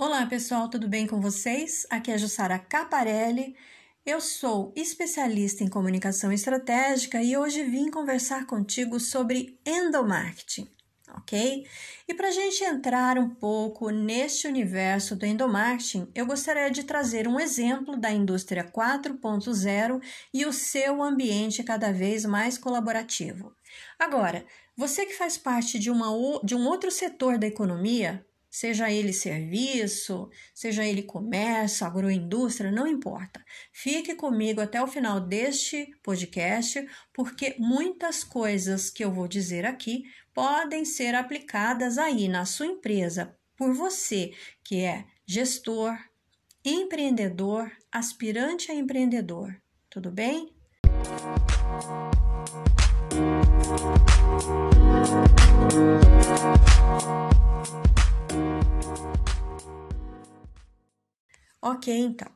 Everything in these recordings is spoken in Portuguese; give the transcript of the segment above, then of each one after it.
Olá pessoal, tudo bem com vocês? Aqui é Jussara Caparelli. Eu sou especialista em comunicação estratégica e hoje vim conversar contigo sobre endomarketing, ok? E para a gente entrar um pouco neste universo do endomarketing, eu gostaria de trazer um exemplo da indústria 4.0 e o seu ambiente cada vez mais colaborativo. Agora, você que faz parte de, uma, de um outro setor da economia, seja ele serviço, seja ele comércio, agroindústria, não importa. Fique comigo até o final deste podcast, porque muitas coisas que eu vou dizer aqui podem ser aplicadas aí na sua empresa por você que é gestor, empreendedor, aspirante a empreendedor. Tudo bem? Ok, então.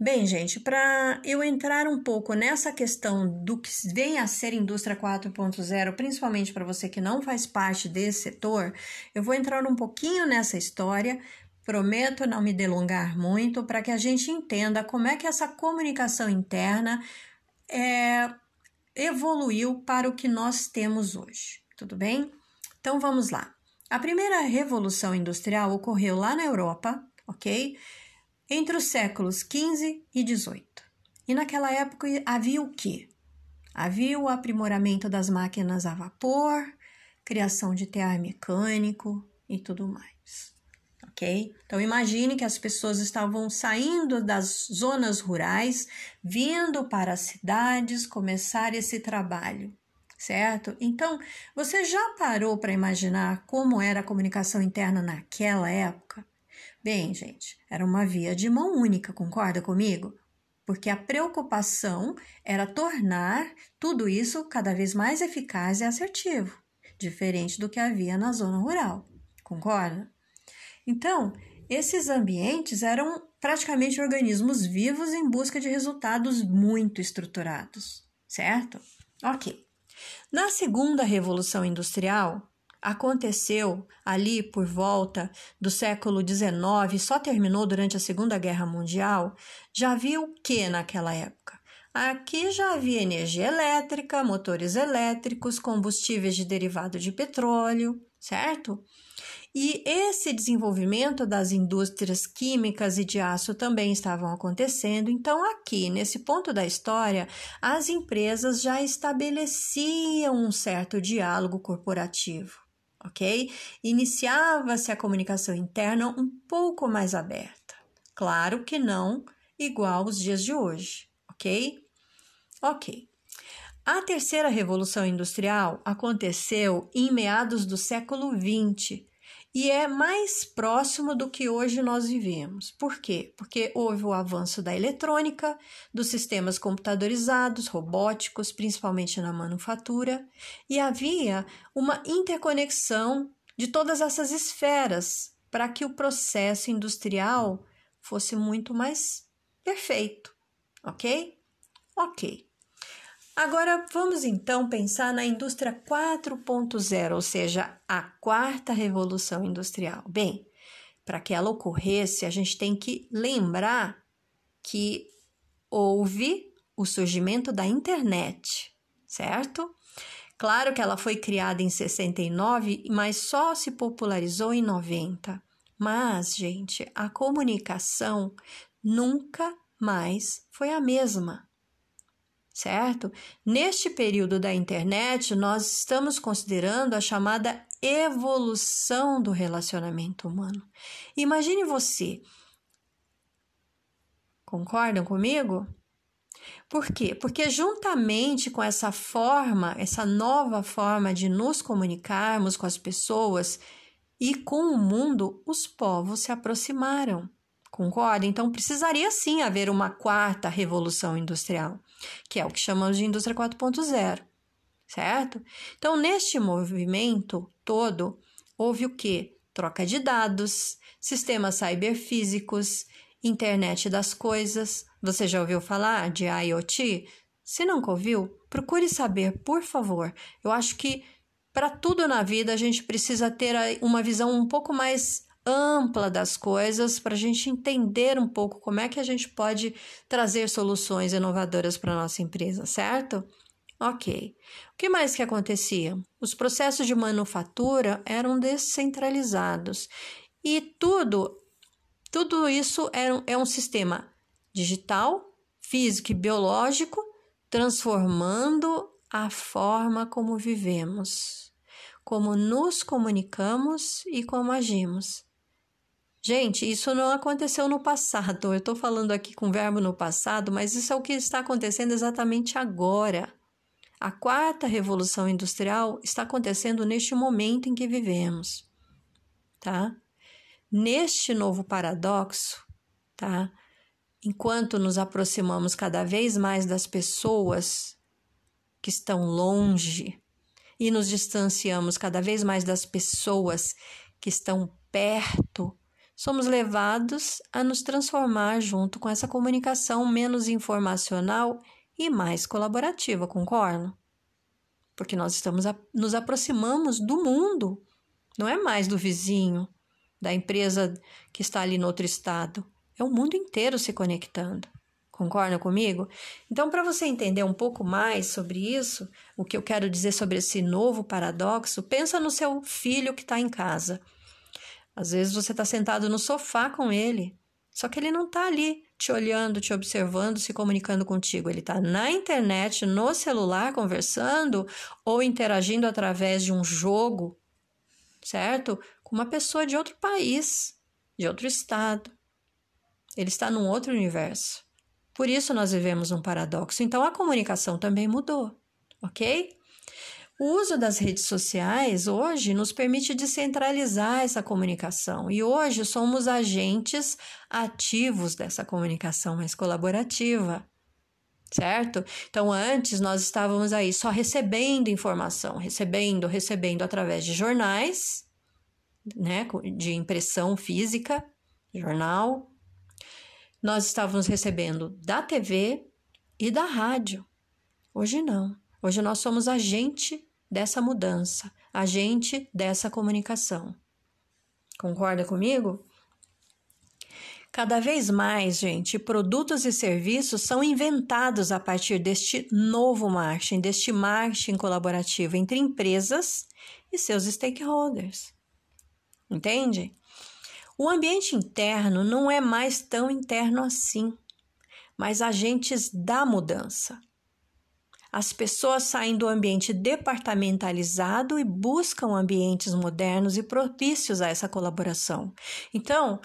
Bem, gente, para eu entrar um pouco nessa questão do que vem a ser indústria 4.0, principalmente para você que não faz parte desse setor, eu vou entrar um pouquinho nessa história. Prometo não me delongar muito para que a gente entenda como é que essa comunicação interna é, evoluiu para o que nós temos hoje. Tudo bem? Então vamos lá. A primeira revolução industrial ocorreu lá na Europa, ok? Entre os séculos XV e XVIII. E naquela época havia o quê? Havia o aprimoramento das máquinas a vapor, criação de tear mecânico e tudo mais. Ok? Então imagine que as pessoas estavam saindo das zonas rurais, vindo para as cidades começar esse trabalho, certo? Então, você já parou para imaginar como era a comunicação interna naquela época? Bem, gente, era uma via de mão única, concorda comigo? Porque a preocupação era tornar tudo isso cada vez mais eficaz e assertivo, diferente do que havia na zona rural, concorda? Então, esses ambientes eram praticamente organismos vivos em busca de resultados muito estruturados, certo? Ok. Na segunda revolução industrial, aconteceu ali por volta do século XIX, só terminou durante a Segunda Guerra Mundial, já havia o que naquela época? Aqui já havia energia elétrica, motores elétricos, combustíveis de derivado de petróleo, certo? E esse desenvolvimento das indústrias químicas e de aço também estavam acontecendo. Então, aqui, nesse ponto da história, as empresas já estabeleciam um certo diálogo corporativo ok? Iniciava-se a comunicação interna um pouco mais aberta. Claro que não igual aos dias de hoje, ok? Ok. A terceira revolução industrial aconteceu em meados do século XX e é mais próximo do que hoje nós vivemos. Por quê? Porque houve o avanço da eletrônica, dos sistemas computadorizados, robóticos, principalmente na manufatura, e havia uma interconexão de todas essas esferas para que o processo industrial fosse muito mais perfeito, ok? Ok. Agora vamos então pensar na indústria 4.0, ou seja, a quarta revolução industrial. Bem, para que ela ocorresse, a gente tem que lembrar que houve o surgimento da internet, certo? Claro que ela foi criada em 69, mas só se popularizou em 90. Mas, gente, a comunicação nunca mais foi a mesma certo? Neste período da internet, nós estamos considerando a chamada evolução do relacionamento humano. Imagine você. Concordam comigo? Por quê? Porque juntamente com essa forma, essa nova forma de nos comunicarmos com as pessoas e com o mundo, os povos se aproximaram. Concorda? Então precisaria sim haver uma quarta revolução industrial, que é o que chamamos de indústria 4.0, certo? Então, neste movimento todo, houve o que? Troca de dados, sistemas cyberfísicos, internet das coisas. Você já ouviu falar de IoT? Se nunca ouviu, procure saber, por favor. Eu acho que para tudo na vida a gente precisa ter uma visão um pouco mais ampla das coisas para a gente entender um pouco como é que a gente pode trazer soluções inovadoras para nossa empresa, certo? Ok. O que mais que acontecia? Os processos de manufatura eram descentralizados e tudo, tudo isso é, é um sistema digital, físico e biológico, transformando a forma como vivemos, como nos comunicamos e como agimos. Gente, isso não aconteceu no passado. Eu estou falando aqui com verbo no passado, mas isso é o que está acontecendo exatamente agora. A quarta revolução industrial está acontecendo neste momento em que vivemos, tá? Neste novo paradoxo, tá? Enquanto nos aproximamos cada vez mais das pessoas que estão longe e nos distanciamos cada vez mais das pessoas que estão perto, somos levados a nos transformar junto com essa comunicação menos informacional e mais colaborativa, concordo? Porque nós estamos a, nos aproximamos do mundo, não é mais do vizinho, da empresa que está ali no outro estado. É o mundo inteiro se conectando. Concorda comigo? Então, para você entender um pouco mais sobre isso, o que eu quero dizer sobre esse novo paradoxo, pensa no seu filho que está em casa. Às vezes você está sentado no sofá com ele, só que ele não está ali te olhando, te observando, se comunicando contigo. Ele está na internet, no celular, conversando ou interagindo através de um jogo, certo? Com uma pessoa de outro país, de outro estado. Ele está num outro universo. Por isso nós vivemos um paradoxo. Então a comunicação também mudou, ok? O uso das redes sociais hoje nos permite descentralizar essa comunicação e hoje somos agentes ativos dessa comunicação mais colaborativa, certo? Então antes nós estávamos aí só recebendo informação, recebendo, recebendo através de jornais, né, de impressão física, jornal. Nós estávamos recebendo da TV e da rádio. Hoje não. Hoje nós somos agente dessa mudança, agente dessa comunicação. Concorda comigo? Cada vez mais, gente, produtos e serviços são inventados a partir deste novo marketing, deste marketing colaborativo entre empresas e seus stakeholders. Entende? O ambiente interno não é mais tão interno assim, mas agentes da mudança. As pessoas saem do ambiente departamentalizado e buscam ambientes modernos e propícios a essa colaboração. Então,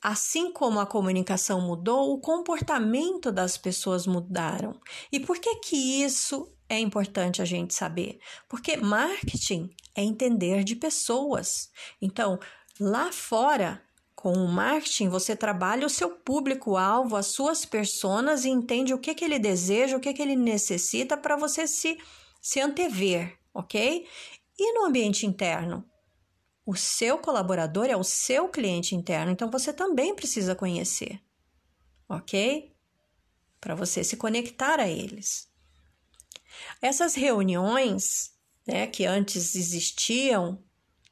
assim como a comunicação mudou, o comportamento das pessoas mudaram. E por que que isso é importante a gente saber? Porque marketing é entender de pessoas. Então, lá fora, com o marketing, você trabalha o seu público-alvo, as suas personas e entende o que, que ele deseja, o que, que ele necessita para você se, se antever, ok? E no ambiente interno? O seu colaborador é o seu cliente interno, então você também precisa conhecer, ok? Para você se conectar a eles. Essas reuniões, né, que antes existiam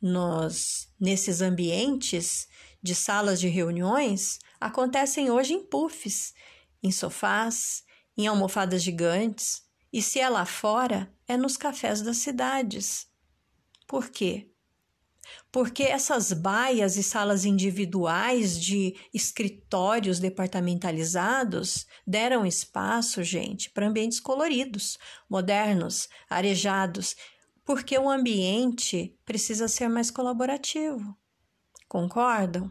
nos, nesses ambientes, de salas de reuniões acontecem hoje em puffs, em sofás, em almofadas gigantes, e se é lá fora, é nos cafés das cidades. Por quê? Porque essas baias e salas individuais de escritórios departamentalizados deram espaço, gente, para ambientes coloridos, modernos, arejados, porque o ambiente precisa ser mais colaborativo. Concordam?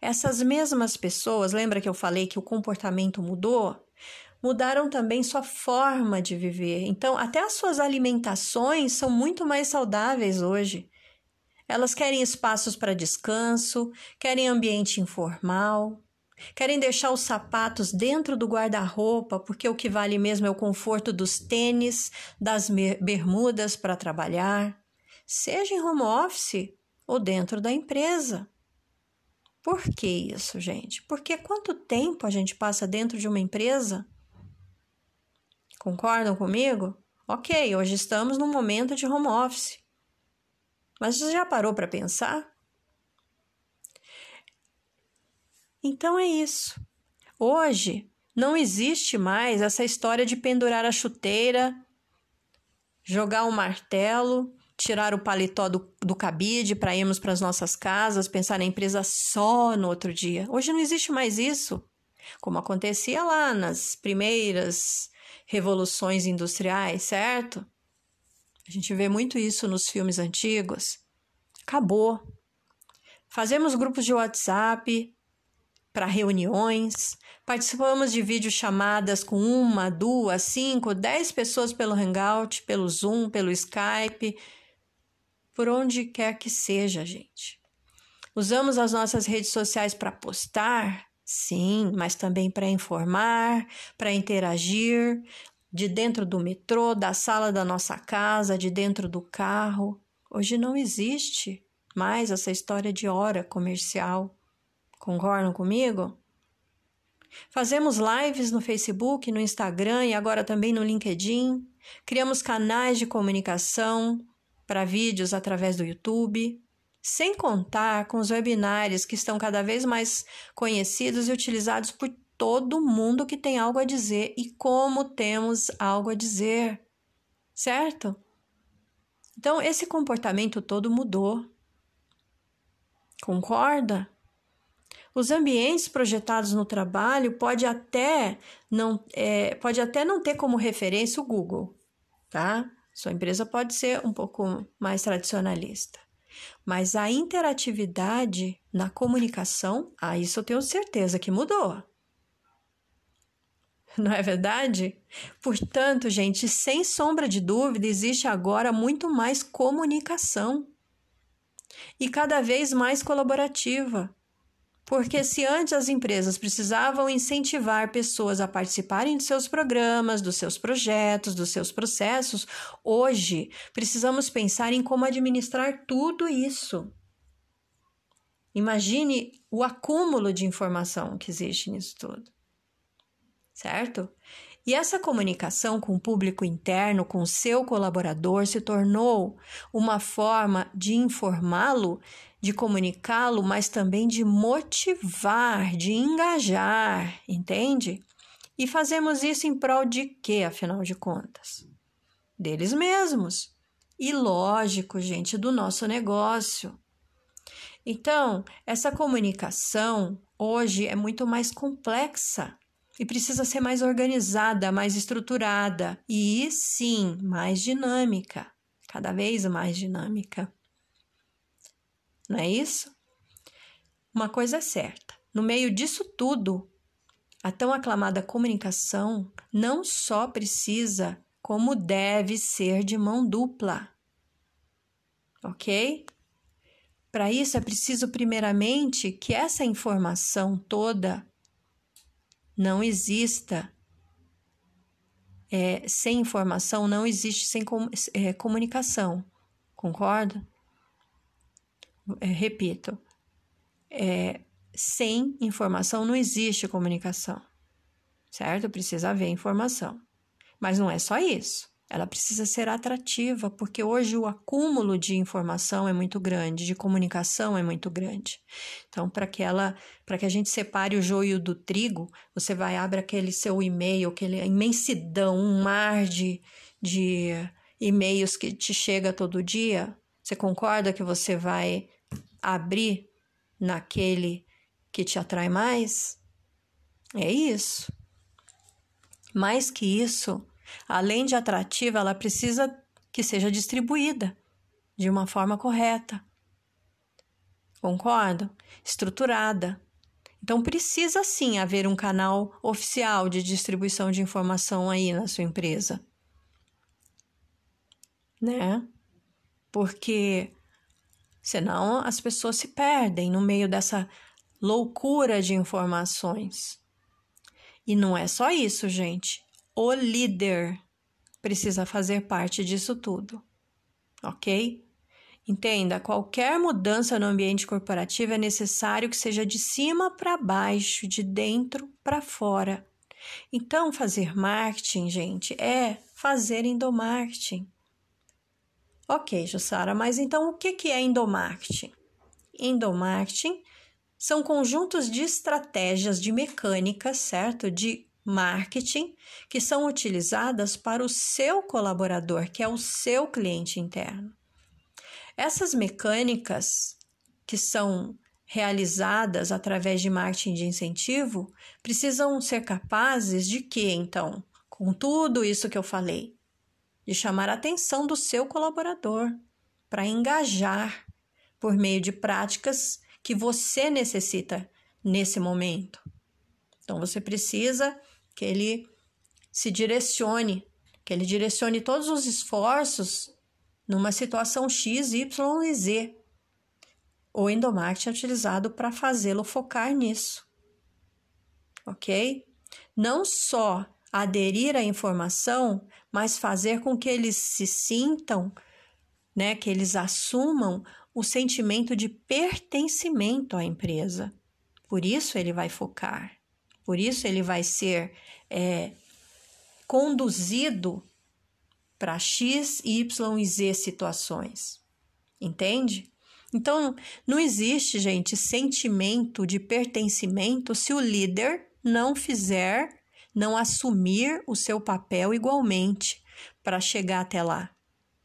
Essas mesmas pessoas, lembra que eu falei que o comportamento mudou? Mudaram também sua forma de viver. Então, até as suas alimentações são muito mais saudáveis hoje. Elas querem espaços para descanso, querem ambiente informal, querem deixar os sapatos dentro do guarda-roupa, porque o que vale mesmo é o conforto dos tênis, das bermudas para trabalhar. Seja em home office ou dentro da empresa. Por que isso, gente? Porque quanto tempo a gente passa dentro de uma empresa? Concordam comigo? Ok, hoje estamos num momento de home office. Mas você já parou para pensar? Então é isso. Hoje não existe mais essa história de pendurar a chuteira, jogar um martelo, tirar o paletó do, do cabide para irmos para as nossas casas, pensar na empresa só no outro dia. Hoje não existe mais isso, como acontecia lá nas primeiras revoluções industriais, certo? A gente vê muito isso nos filmes antigos. Acabou. Fazemos grupos de WhatsApp para reuniões, participamos de videochamadas com uma, duas, cinco, dez pessoas pelo Hangout, pelo Zoom, pelo Skype, por onde quer que seja, gente. Usamos as nossas redes sociais para postar, sim, mas também para informar, para interagir, de dentro do metrô, da sala da nossa casa, de dentro do carro. Hoje não existe mais essa história de hora comercial. Concordam comigo? Fazemos lives no Facebook, no Instagram e agora também no LinkedIn. Criamos canais de comunicação para vídeos através do YouTube, sem contar com os webinários que estão cada vez mais conhecidos e utilizados por todo mundo que tem algo a dizer e como temos algo a dizer, certo? Então, esse comportamento todo mudou. Concorda? Os ambientes projetados no trabalho pode até não, é, pode até não ter como referência o Google, tá? Sua empresa pode ser um pouco mais tradicionalista. Mas a interatividade na comunicação, ah, isso eu tenho certeza que mudou. Não é verdade? Portanto, gente, sem sombra de dúvida, existe agora muito mais comunicação e cada vez mais colaborativa. Porque se antes as empresas precisavam incentivar pessoas a participarem de seus programas, dos seus projetos, dos seus processos, hoje precisamos pensar em como administrar tudo isso. Imagine o acúmulo de informação que existe nisso tudo. Certo? E essa comunicação com o público interno, com o seu colaborador, se tornou uma forma de informá-lo de comunicá-lo, mas também de motivar, de engajar, entende? E fazemos isso em prol de quê, afinal de contas? Deles mesmos. E lógico, gente, do nosso negócio. Então, essa comunicação hoje é muito mais complexa e precisa ser mais organizada, mais estruturada e sim, mais dinâmica, cada vez mais dinâmica não é isso? Uma coisa é certa: no meio disso tudo, a tão aclamada comunicação não só precisa, como deve ser de mão dupla. Ok? Para isso é preciso, primeiramente, que essa informação toda não exista. É, sem informação não existe sem com, é, comunicação. Concorda? É, repito, é, sem informação não existe comunicação, certo? Precisa haver informação. Mas não é só isso. Ela precisa ser atrativa, porque hoje o acúmulo de informação é muito grande, de comunicação é muito grande. Então, para que ela, para que a gente separe o joio do trigo, você vai abrir aquele seu e-mail, aquela imensidão, um mar de, de e-mails que te chega todo dia. Você concorda que você vai abrir naquele que te atrai mais? É isso. Mais que isso, além de atrativa, ela precisa que seja distribuída de uma forma correta. Concordo? Estruturada. Então precisa sim haver um canal oficial de distribuição de informação aí na sua empresa. Né? Porque Senão as pessoas se perdem no meio dessa loucura de informações. E não é só isso, gente. O líder precisa fazer parte disso tudo, ok? Entenda, qualquer mudança no ambiente corporativo é necessário que seja de cima para baixo, de dentro para fora. Então, fazer marketing, gente, é fazer endomarketing. Ok, Jussara, mas então o que é endomarketing? Endomarketing são conjuntos de estratégias de mecânica, certo? De marketing que são utilizadas para o seu colaborador, que é o seu cliente interno. Essas mecânicas que são realizadas através de marketing de incentivo precisam ser capazes de que, então, com tudo isso que eu falei, de chamar a atenção do seu colaborador para engajar por meio de práticas que você necessita nesse momento. Então você precisa que ele se direcione, que ele direcione todos os esforços numa situação X, Y e Z. O endomarketing é utilizado para fazê-lo focar nisso. Ok? Não só aderir à informação, mas fazer com que eles se sintam, né, que eles assumam o sentimento de pertencimento à empresa. Por isso ele vai focar. Por isso, ele vai ser é, conduzido para X, Y e Z situações. Entende? Então, não existe, gente, sentimento de pertencimento se o líder não fizer, não assumir o seu papel igualmente para chegar até lá.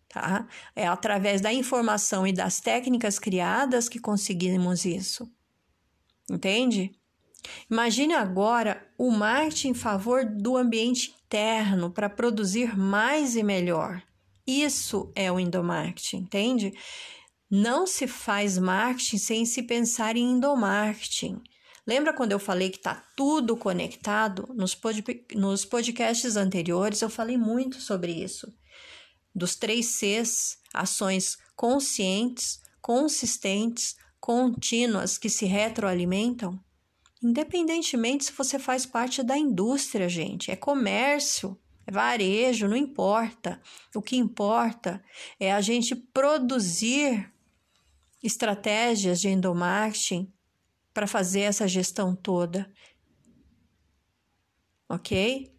Tá? É através da informação e das técnicas criadas que conseguimos isso. Entende? Imagine agora o marketing em favor do ambiente interno para produzir mais e melhor. Isso é o endomarketing, entende? Não se faz marketing sem se pensar em endomarketing. Lembra quando eu falei que está tudo conectado? Nos, pod nos podcasts anteriores eu falei muito sobre isso. Dos três Cs, ações conscientes, consistentes, contínuas que se retroalimentam. Independentemente se você faz parte da indústria, gente, é comércio, é varejo, não importa. O que importa é a gente produzir estratégias de endomarketing para fazer essa gestão toda. Ok?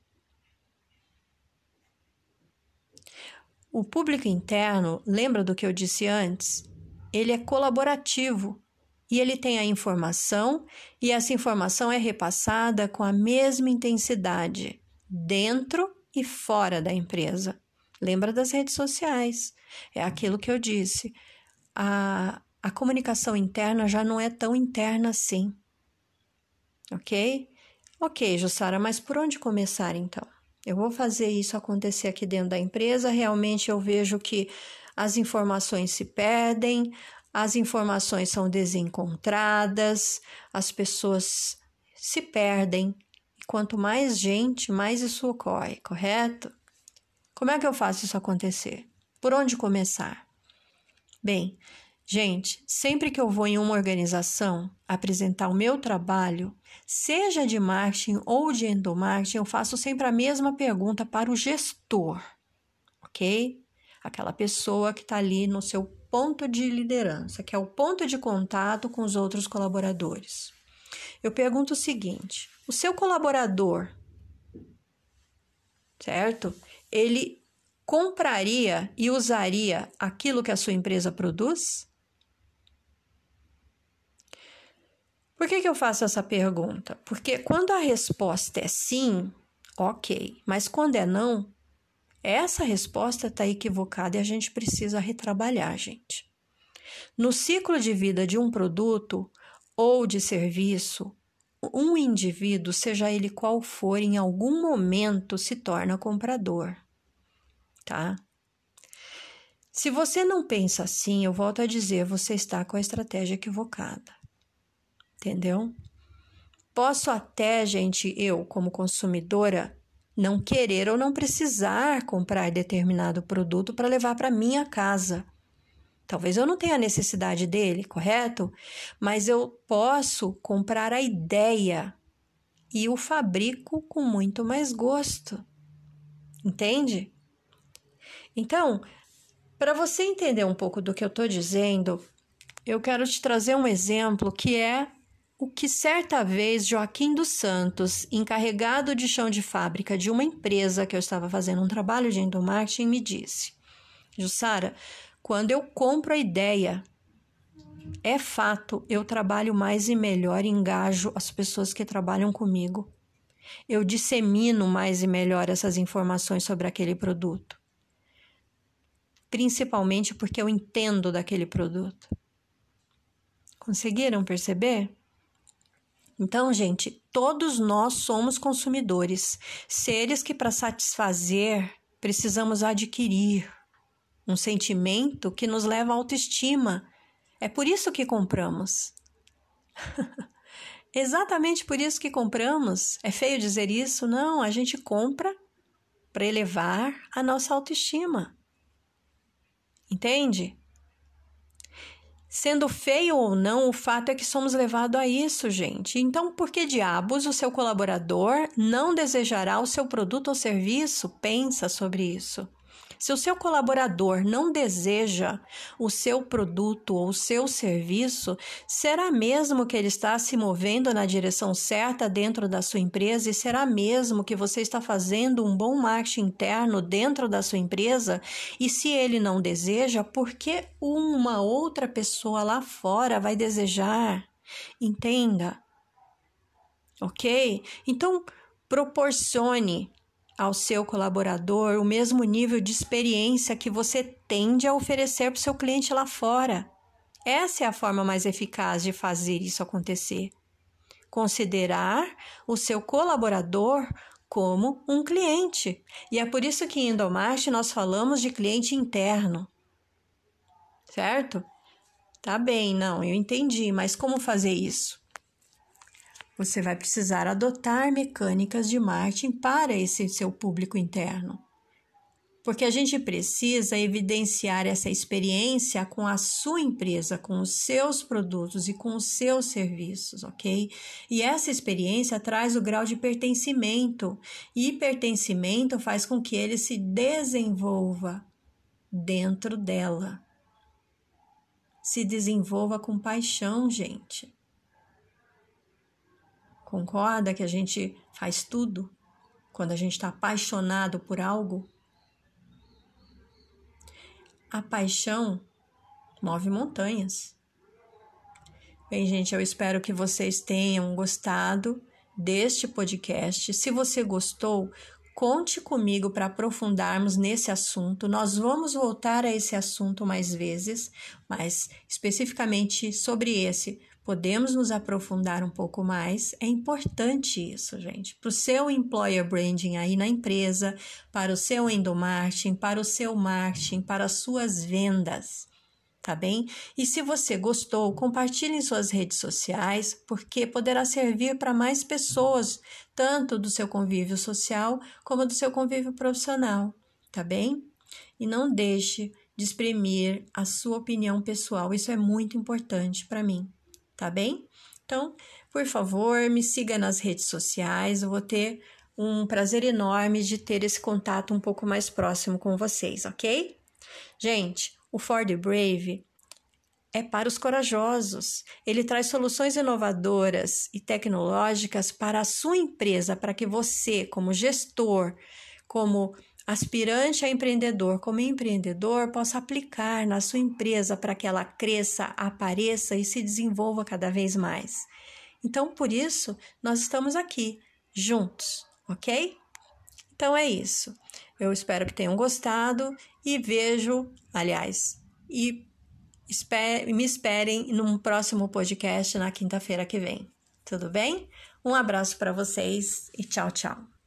O público interno, lembra do que eu disse antes? Ele é colaborativo e ele tem a informação e essa informação é repassada com a mesma intensidade dentro e fora da empresa. Lembra das redes sociais? É aquilo que eu disse. A, a comunicação interna já não é tão interna assim. Ok? Ok, Jussara, mas por onde começar então? Eu vou fazer isso acontecer aqui dentro da empresa. Realmente eu vejo que as informações se perdem, as informações são desencontradas, as pessoas se perdem. Quanto mais gente, mais isso ocorre, correto? Como é que eu faço isso acontecer? Por onde começar? Bem, gente, sempre que eu vou em uma organização apresentar o meu trabalho, seja de marketing ou de endomarketing, eu faço sempre a mesma pergunta para o gestor, ok? Aquela pessoa que está ali no seu ponto de liderança, que é o ponto de contato com os outros colaboradores. Eu pergunto o seguinte: o seu colaborador, certo? Ele compraria e usaria aquilo que a sua empresa produz? Por que, que eu faço essa pergunta? Porque quando a resposta é sim, ok, mas quando é não, essa resposta está equivocada e a gente precisa retrabalhar, gente. No ciclo de vida de um produto ou de serviço, um indivíduo, seja ele qual for, em algum momento se torna comprador, tá? Se você não pensa assim, eu volto a dizer, você está com a estratégia equivocada. Entendeu? Posso até, gente, eu como consumidora, não querer ou não precisar comprar determinado produto para levar para minha casa. Talvez eu não tenha necessidade dele, correto? Mas eu posso comprar a ideia e o fabrico com muito mais gosto. Entende? Então, para você entender um pouco do que eu estou dizendo, eu quero te trazer um exemplo que é o que certa vez Joaquim dos Santos, encarregado de chão de fábrica de uma empresa que eu estava fazendo um trabalho de endomarketing, me disse: Jussara, quando eu compro a ideia É fato, eu trabalho mais e melhor, engajo as pessoas que trabalham comigo. Eu dissemino mais e melhor essas informações sobre aquele produto. Principalmente porque eu entendo daquele produto. Conseguiram perceber? Então, gente, todos nós somos consumidores, seres que, para satisfazer, precisamos adquirir um sentimento que nos leva à autoestima. É por isso que compramos. Exatamente por isso que compramos. É feio dizer isso? Não, a gente compra para elevar a nossa autoestima. Entende? Sendo feio ou não, o fato é que somos levados a isso, gente. Então, por que diabos o seu colaborador não desejará o seu produto ou serviço? Pensa sobre isso. Se o seu colaborador não deseja o seu produto ou o seu serviço, será mesmo que ele está se movendo na direção certa dentro da sua empresa e será mesmo que você está fazendo um bom marketing interno dentro da sua empresa? E se ele não deseja, por que uma outra pessoa lá fora vai desejar? Entenda. Ok? Então, proporcione ao seu colaborador o mesmo nível de experiência que você tende a oferecer para o seu cliente lá fora. Essa é a forma mais eficaz de fazer isso acontecer. Considerar o seu colaborador como um cliente. E é por isso que em Indomarte nós falamos de cliente interno. Certo? Tá bem, não, eu entendi, mas como fazer isso? Você vai precisar adotar mecânicas de marketing para esse seu público interno. Porque a gente precisa evidenciar essa experiência com a sua empresa, com os seus produtos e com os seus serviços, ok? E essa experiência traz o grau de pertencimento, e pertencimento faz com que ele se desenvolva dentro dela. Se desenvolva com paixão, gente. Concorda que a gente faz tudo quando a gente está apaixonado por algo? A paixão move montanhas. Bem, gente, eu espero que vocês tenham gostado deste podcast. Se você gostou, conte comigo para aprofundarmos nesse assunto. Nós vamos voltar a esse assunto mais vezes, mas especificamente sobre esse, podemos nos aprofundar um pouco mais. É importante isso, gente, para o seu employer branding aí na empresa, para o seu endomarketing, para o seu marketing, para as suas vendas. Tá bem? E se você gostou, compartilhe em suas redes sociais, porque poderá servir para mais pessoas, tanto do seu convívio social como do seu convívio profissional, tá bem? E não deixe de exprimir a sua opinião pessoal, isso é muito importante para mim tá bem? Então, por favor, me siga nas redes sociais, eu vou ter um prazer enorme de ter esse contato um pouco mais próximo com vocês, ok? Gente, o Ford Brave é para os corajosos. Ele traz soluções inovadoras e tecnológicas para a sua empresa, para que você, como gestor, como aspirante a empreendedor como empreendedor possa aplicar na sua empresa para que ela cresça, apareça e se desenvolva cada vez mais. Então, por isso, nós estamos aqui juntos, ok? Então é isso. Eu espero que tenham gostado e vejo, aliás, e me esperem num próximo podcast na quinta-feira que vem. Tudo bem? Um abraço para vocês e tchau, tchau.